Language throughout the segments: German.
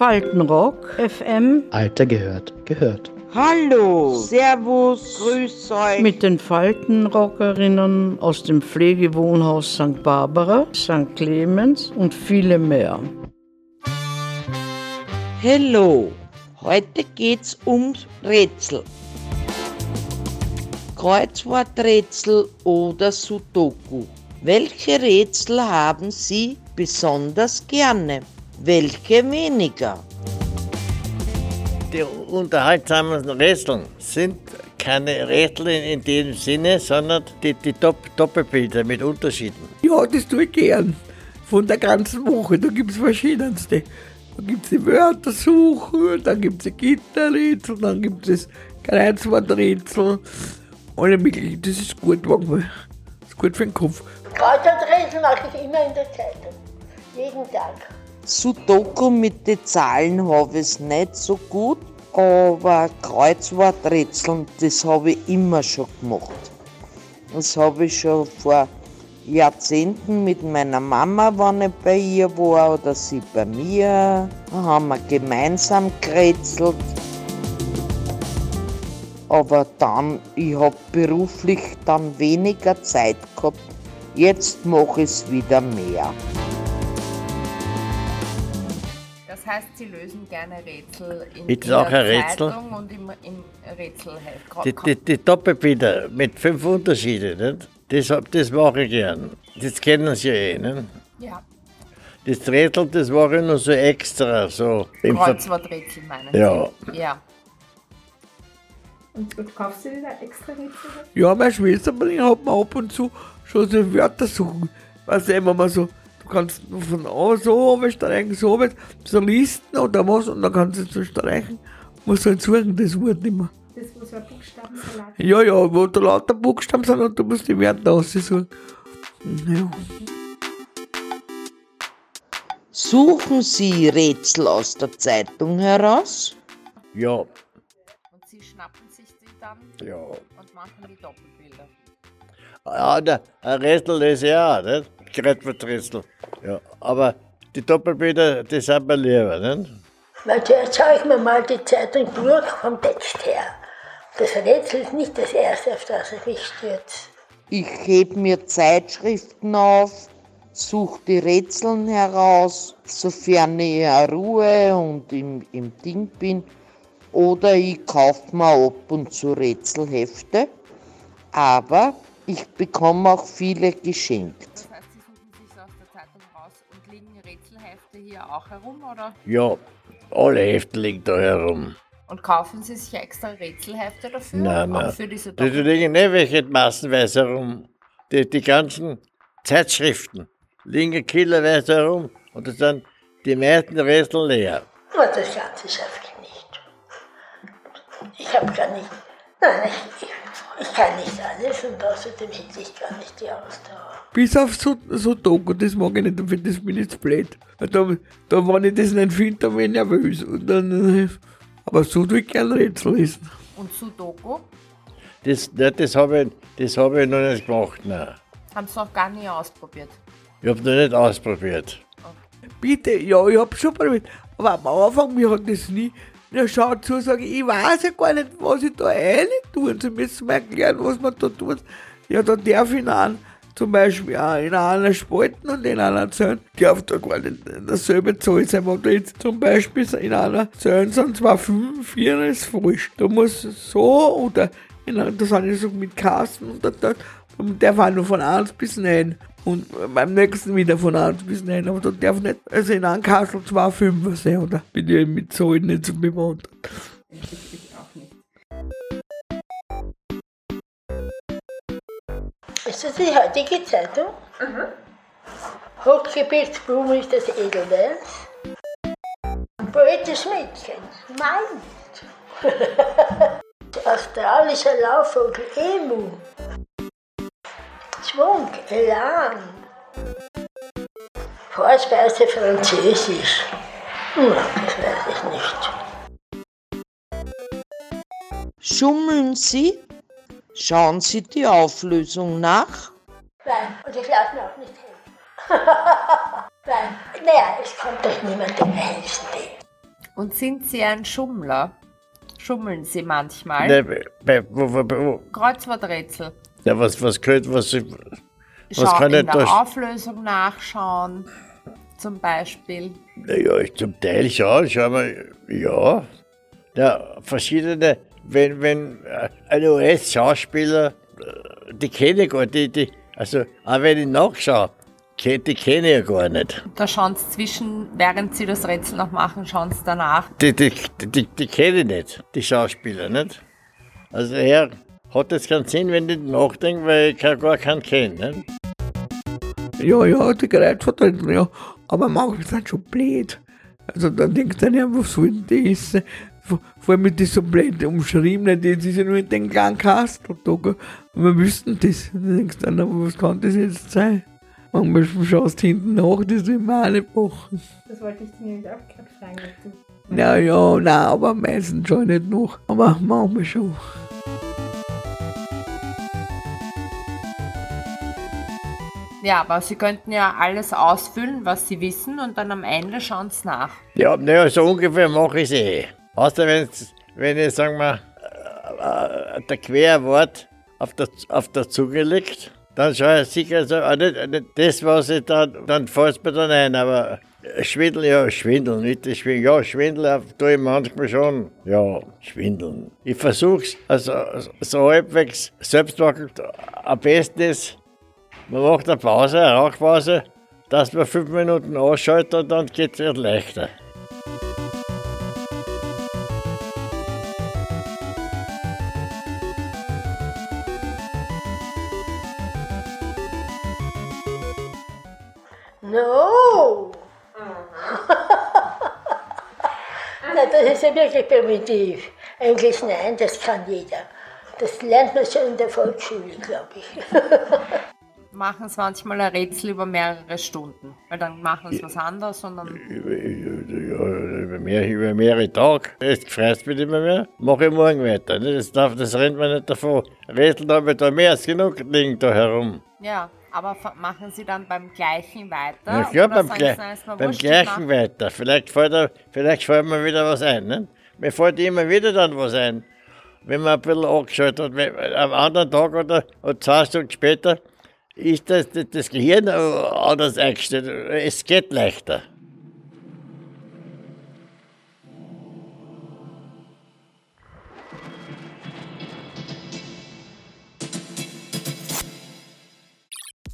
Faltenrock, FM. Alter gehört, gehört. Hallo, Servus, Grüß euch. Mit den Faltenrockerinnen aus dem Pflegewohnhaus St. Barbara, St. Clemens und viele mehr. Hallo, heute geht's ums Rätsel. Kreuzworträtsel oder Sudoku. Welche Rätsel haben Sie besonders gerne? Welche weniger? Die unterhaltsamen Rätsel sind keine Rätsel in dem Sinne, sondern die, die Dopp Doppelbilder mit Unterschieden. Ja, das tue ich gern. Von der ganzen Woche. Da gibt es verschiedenste. Da gibt es die Wörtersuche, dann gibt es die Gitterrätsel, dann gibt es das Kreuzworträtsel. Alle möglichen. Das ist gut, manchmal. Das ist gut für den Kopf. Kreuzworträtsel mache ich immer in der Zeitung. Jeden Tag. Sudoku mit den Zahlen habe ich es nicht so gut, aber Kreuzworträtseln, das habe ich immer schon gemacht. Das habe ich schon vor Jahrzehnten mit meiner Mama, wenn ich bei ihr war, oder sie bei mir. Haben wir gemeinsam gerätselt. Aber dann, ich habe beruflich dann weniger Zeit gehabt. Jetzt mache ich es wieder mehr. Heißt, Sie lösen gerne Rätsel in auch ein Rätsel? Zeitung und im, im Rätselheft. Die, die, die Doppelbilder mit fünf Unterschieden, nicht? Das, das mache ich gern. Das kennen Sie ja eh. Nicht? Ja, Das Rätsel, das mache ich nur so extra. So Kreuzworträtsel meinen Ja. Sie? Ja. Und, und kaufst du dir da extra Rätsel? Ja, meine Schwester bringt hat mir ab und zu schon so Wörter suchen. Weißt du, immer mal so, kannst nur von A so streichen, so runter, so Listen oder was, und dann kannst du so streichen. Musst halt suchen, das Wort nicht mehr. Das, wo so ein Buchstabensalat Ja, ja, wo da lauter Buchstaben sind und du musst die Wörter aussuchen. Ja. Suchen Sie Rätsel aus der Zeitung heraus? Ja, Und Sie schnappen sich die dann ja. und machen die Doppelbilder. Ja, der, ein Rätsel lese ich auch, nicht? Kreuzworträtsel. Ja, aber die Doppelbilder, die sind mir lieber, nicht? Weil zuerst schaue ich mir mal die Zeitung durch vom Text her. Das Rätsel ist nicht das erste, auf das ich mich stürze. Ich heb mir Zeitschriften auf, suche die Rätseln heraus, sofern ich in Ruhe und im, im Ding bin. Oder ich kaufe mir ab und zu Rätselhefte. Aber ich bekomme auch viele geschenkt. Das heißt, Sie suchen sich aus der Zeitung raus und liegen Rätselhefte hier auch herum, oder? Ja, alle Hefte liegen da herum. Und kaufen Sie sich extra Rätselhefte dafür? Nein, auch nein. für diese Da Doppel liegen nicht welche massenweise herum. Die, die ganzen Zeitschriften liegen kiloweise herum und das sind die meisten Rätsel leer. Aber das Ganze ich nicht. Ich habe gar nicht. Nein, ich, ich, ich kann nicht alles und außerdem hätte ich gar nicht die Ausdauer. Bis auf so, so Doku, das mag ich nicht, das bin ich zu blöd. Da, da, wenn ich das nicht finde, dann bin ich nervös. Und dann, äh, aber so tue ich gerne Rätsel lesen. Und Sudoku? Das, ne, das habe ich, das hab ich noch nicht gemacht. Nein. Haben Sie noch gar nie ausprobiert? Ich habe noch nicht ausprobiert. Bitte, ja, ich hab schon probiert. Aber am Anfang, mir hat das nie. Ja, schau zu, sage ich, ich weiß ja gar nicht, was ich da rein tue. Sie müssen mir erklären, was man da tut. Ja, da darf ich einem, zum Beispiel in einer spalten und in einer Zellen, darf da gar nicht dasselbe Zahl sein. Wenn da jetzt zum Beispiel in einer Zellen sind zwar 5, 4 ist falsch. Da muss so oder in einer, da sind ja so mit Kasten und da, da, da darf auch nur von 1 bis 9. Und beim nächsten wieder von 1 bis 9. Aber da darf nicht, also in einem Kastel 2 Fünfer sein, oder? Bin ich mit Zahlen nicht so bewandert. Ist das die heutige Zeitung? Mhm. Hochgebirgsblume ist das Edelweiß. Poetisch Mädchen. Meint. Australischer Laufvogel Emu. Schwung, Elan. Vorspeise Französisch. Hm, das weiß ich nicht. Schummeln Sie? Schauen Sie die Auflösung nach? Nein, und ich lasse mir auch nicht helfen. Nein, naja, es kommt doch niemand dem Helfen. Und sind Sie ein Schummler? Schummeln Sie manchmal? Ne, bei, bei, wo, wo, wo, Kreuzworträtsel. Ja, was, was könnte, was, was Schau, kann in ich der da- Auflösung nachschauen, zum Beispiel. Naja, ich zum Teil schon, schau mal, ja. Ja, verschiedene, wenn, wenn äh, ein US-Schauspieler, äh, die kenne ich gar nicht, die, die, also, auch wenn ich nachschaue, die kenne ich ja gar nicht. Da schauen Sie zwischen, während Sie das Rätsel noch machen, schauen Sie danach. Die, die, die, die kenne ich nicht, die Schauspieler, nicht? Also daher hat es keinen Sinn, wenn ich nachdenke, weil ich gar keinen kenne. Nicht? Ja, ja, die Kreuzworträtsel, ja. Aber manche sind schon blöd. Also dann denkt man ja, was soll denn das? Vor vor allem mit das so blöd umschrieben, das ist ja nur in den kleinen da, gell. Und wir wüssten das. Dann denkst du dann, aber was kann das jetzt sein? Manchmal schaust du hinten nach, das will man auch nicht machen. Das wollte ich dir nämlich auch gerade fragen. ob du- Ja, ja, nein, aber meistens schon nicht noch. Aber manchmal schon. Ja, aber Sie könnten ja alles ausfüllen, was Sie wissen, und dann am Ende schauen Sie nach. Ja, naja, so ungefähr mache ich es eh. Außer wenn's, wenn ich, sagen wir, äh, äh, der Querwort auf der, auf der Zunge liegt, dann schaue ich sicher so, ah, nicht, nicht das, was ich dann, dann fällt mir dann ein, aber äh, Schwindel, ja, Schwindel, nicht das Schwindel, ja, Schwindel äh, tue ich manchmal schon, ja, Schwindeln. Ich versuche es, also so halbwegs selbst machen, am besten ist, man macht eine Pause, eine Rauchpause, dass man fünf Minuten ausschaltet und dann geht es leichter. No! Na, das ist ja wirklich primitiv. Eigentlich nein, das kann jeder. Das lernt man schon in der Volksschule, glaube ich. Machen Sie manchmal ein Rätsel über mehrere Stunden, weil dann machen Sie was anderes und dann Über, über, über, mehr, über mehrere Tage. Es gefreut mich immer mehr. Mache ich morgen weiter. ne? Das, darf, das rennt mir nicht davon. Rätsel habe ich da mehr als genug liegen da herum. Ja, aber machen Sie dann beim gleichen weiter? Ja, klar, beim, Gle beim gleichen weiter. Vielleicht fällt, er, vielleicht fällt mir wieder was ein. Ne? Mir fällt immer wieder dann was ein. Wenn man ein bisschen angeschaltet hat. Am anderen Tag oder, oder zwei Stunden später ist das, das, das Gehirn äh, anders eingestellt. Es geht leichter.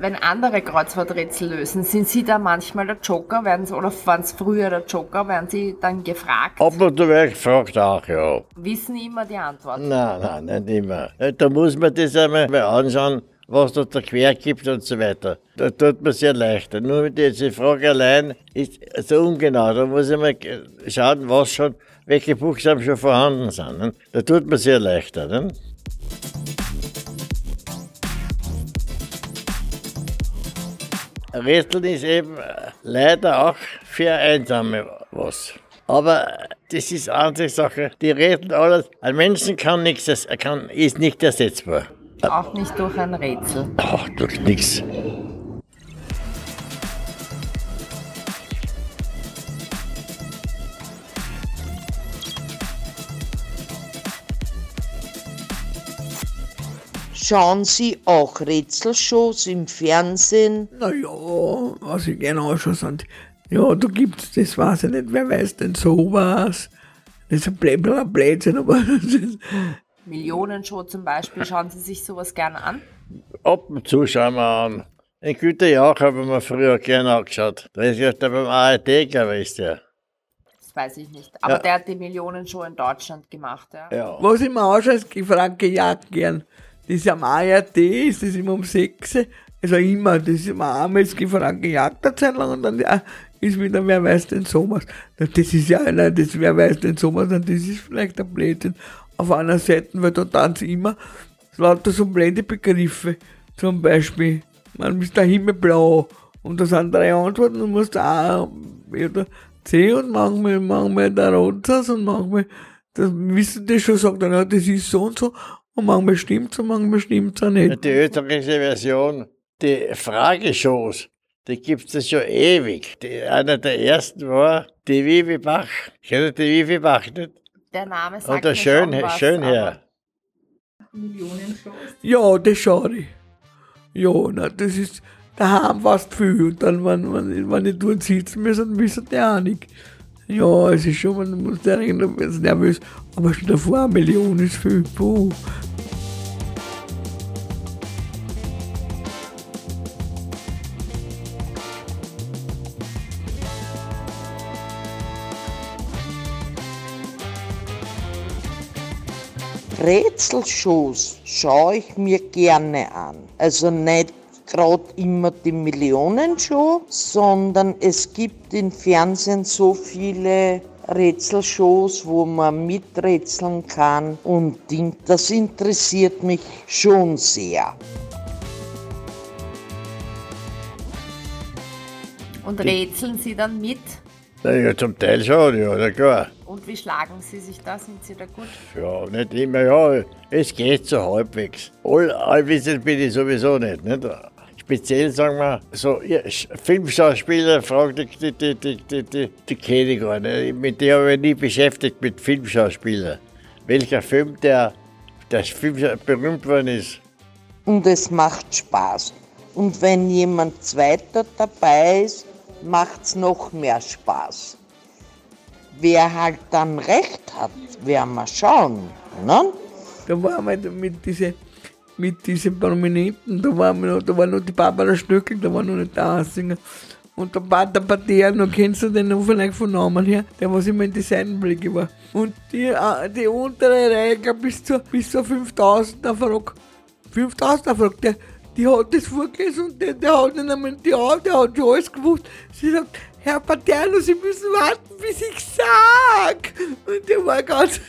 Wenn andere Kreuzworträtsel lösen, sind Sie da manchmal der Joker? Werden Sie, oder waren es früher der Joker? Werden Sie dann gefragt? Ab und zu werde ich gefragt auch, ja. Wissen immer die Antwort? Nein, nein, nicht immer. Da muss man das einmal mal anschauen, was da da quer gibt und so weiter. Da tut man sehr leichter. Nur mit dieser Frage allein ist so ungenau. Da muss ich mal schauen, was schon, welche Buchstaben schon vorhanden sind. Ne? Da tut man sehr leichter. Ne? Rätseln ist eben äh, leider auch für Einsame was. Aber äh, das ist eine andere Sache. Die Rätsel alles. Ein Menschen kann nichts, er kann, ist nicht ersetzbar. Auch nicht durch ein Rätsel. Ach, durch nichts. Schauen Sie auch Rätselshows im Fernsehen? Naja, was ich gerne anschaue, sind, ja, da gibt's, das weiß ich nicht, wer weiß denn sowas? Das ist ein ein Blödsinn, aber das ist, Millionenshow zum Beispiel, schauen Sie sich sowas gerne an? Ab und zu schauen wir an. Den Güter Jauch habe ich mir früher gerne angeschaut. Da ist ja der beim ARD, glaube ich, ist der. Das weiß ich nicht. Aber Ja. der hat die Millionenshow in Deutschland gemacht, ja. Ja. was ich mir anschaue, ist die Franke Jagd gern. Das ist am ARD, ist das immer um 6. Also immer, das ist immer einmal ist die Franke Jagd eine Zeit lang und dann ja, ist wieder, wer weiß denn sowas. Das ist ja, nein, das, wer weiß denn sowas, und das ist vielleicht ein Blödsinn auf einer Seite, weil da tanzt immer lauter so blöde Begriffe. Zum Beispiel, man ist der Himmel blau und da sind drei Antworten und musst A oder C und manchmal, manchmal der Rotsatz und manchmal, das wissen die schon, sagt dann, ja, das ist so und so und manchmal stimmt's und manchmal stimmt's auch nicht. Die österreichische Version, die Frageshows, die gibt es schon ewig. Die, einer der ersten war die Vivi Bach. Kennt ihr die Vivi Bach nicht? Der Name sagt Oder mir schön, schon was, Schönherr. Millionenshows. Ja, das schaue ich. Ja, na, das ist daheim fast viel. Und dann, wenn, wenn, wenn ich dort sitzen muss, dann wissen die auch nicht. Ja, es ist schon, man muss da bisschen nervös. Aber schon davor eine Million ist viel. Puh. Rätselshows schaue ich mir gerne an. Also nicht gerade immer die Millionenshow, sondern es gibt im Fernsehen so viele Rätselshows, wo man miträtseln kann und das interessiert mich schon sehr. Und rätseln Sie dann mit? Na Ja, zum Teil schon, ja, na klar. Und wie schlagen Sie sich da? Sind Sie da gut? Ja, nicht immer, ja, es geht so halbwegs. All, allwissend bin ich sowieso nicht, nicht? Speziell, sagen wir, so ja, Sch- Filmschauspieler, fragt die, die, die, die, die, die, die kenne ich gar nicht. Mit der habe ich nie beschäftigt, mit Filmschauspielern. Welcher Film, der, der Film berühmt worden ist. Und es macht Spaß. Und wenn jemand zweiter dabei ist, macht's noch mehr Spaß. Wer halt dann recht hat, werden wir schauen. Ne? Da waren wir mit diesen mit diesen Prominenten, da waren noch, war noch die Barbara Stöckel, da war noch nicht der Ansinger. Und der Pater Paterno, kennst du den vielleicht von Namen her? Der, was immer in die Seitenblicke war. Und die, äh, die untere Reihe, bis zu, bis zu 5000 er Frage. 5000 er Frage, der, die hat das vorgelesen und der, der hat nicht einmal die Augen, der hat schon alles gewusst. Sie sagt, Herr Paterno, Sie müssen warten, bis ich sag. Und der war ganz,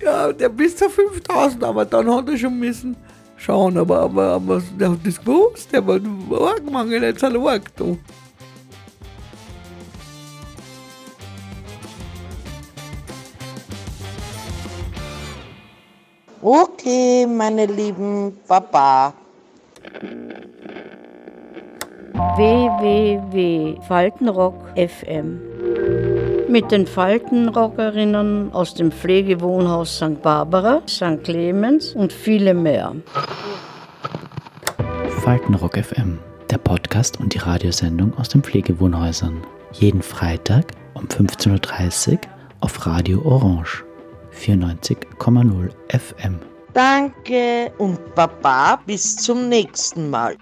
ja, der bis zu 5000, aber dann hat er schon müssen schauen, aber, aber, aber der hat das gewusst, der war arg, manche nicht so arg da. Okay, meine lieben Baba. www.faltenrock FM. Mit den Faltenrockerinnen aus dem Pflegewohnhaus St. Barbara, St. Clemens und viele mehr. Faltenrock FM, der Podcast und die Radiosendung aus den Pflegewohnhäusern. Jeden Freitag um 15.30 Uhr auf Radio Orange 94,0 FM. Danke und Baba, bis zum nächsten Mal.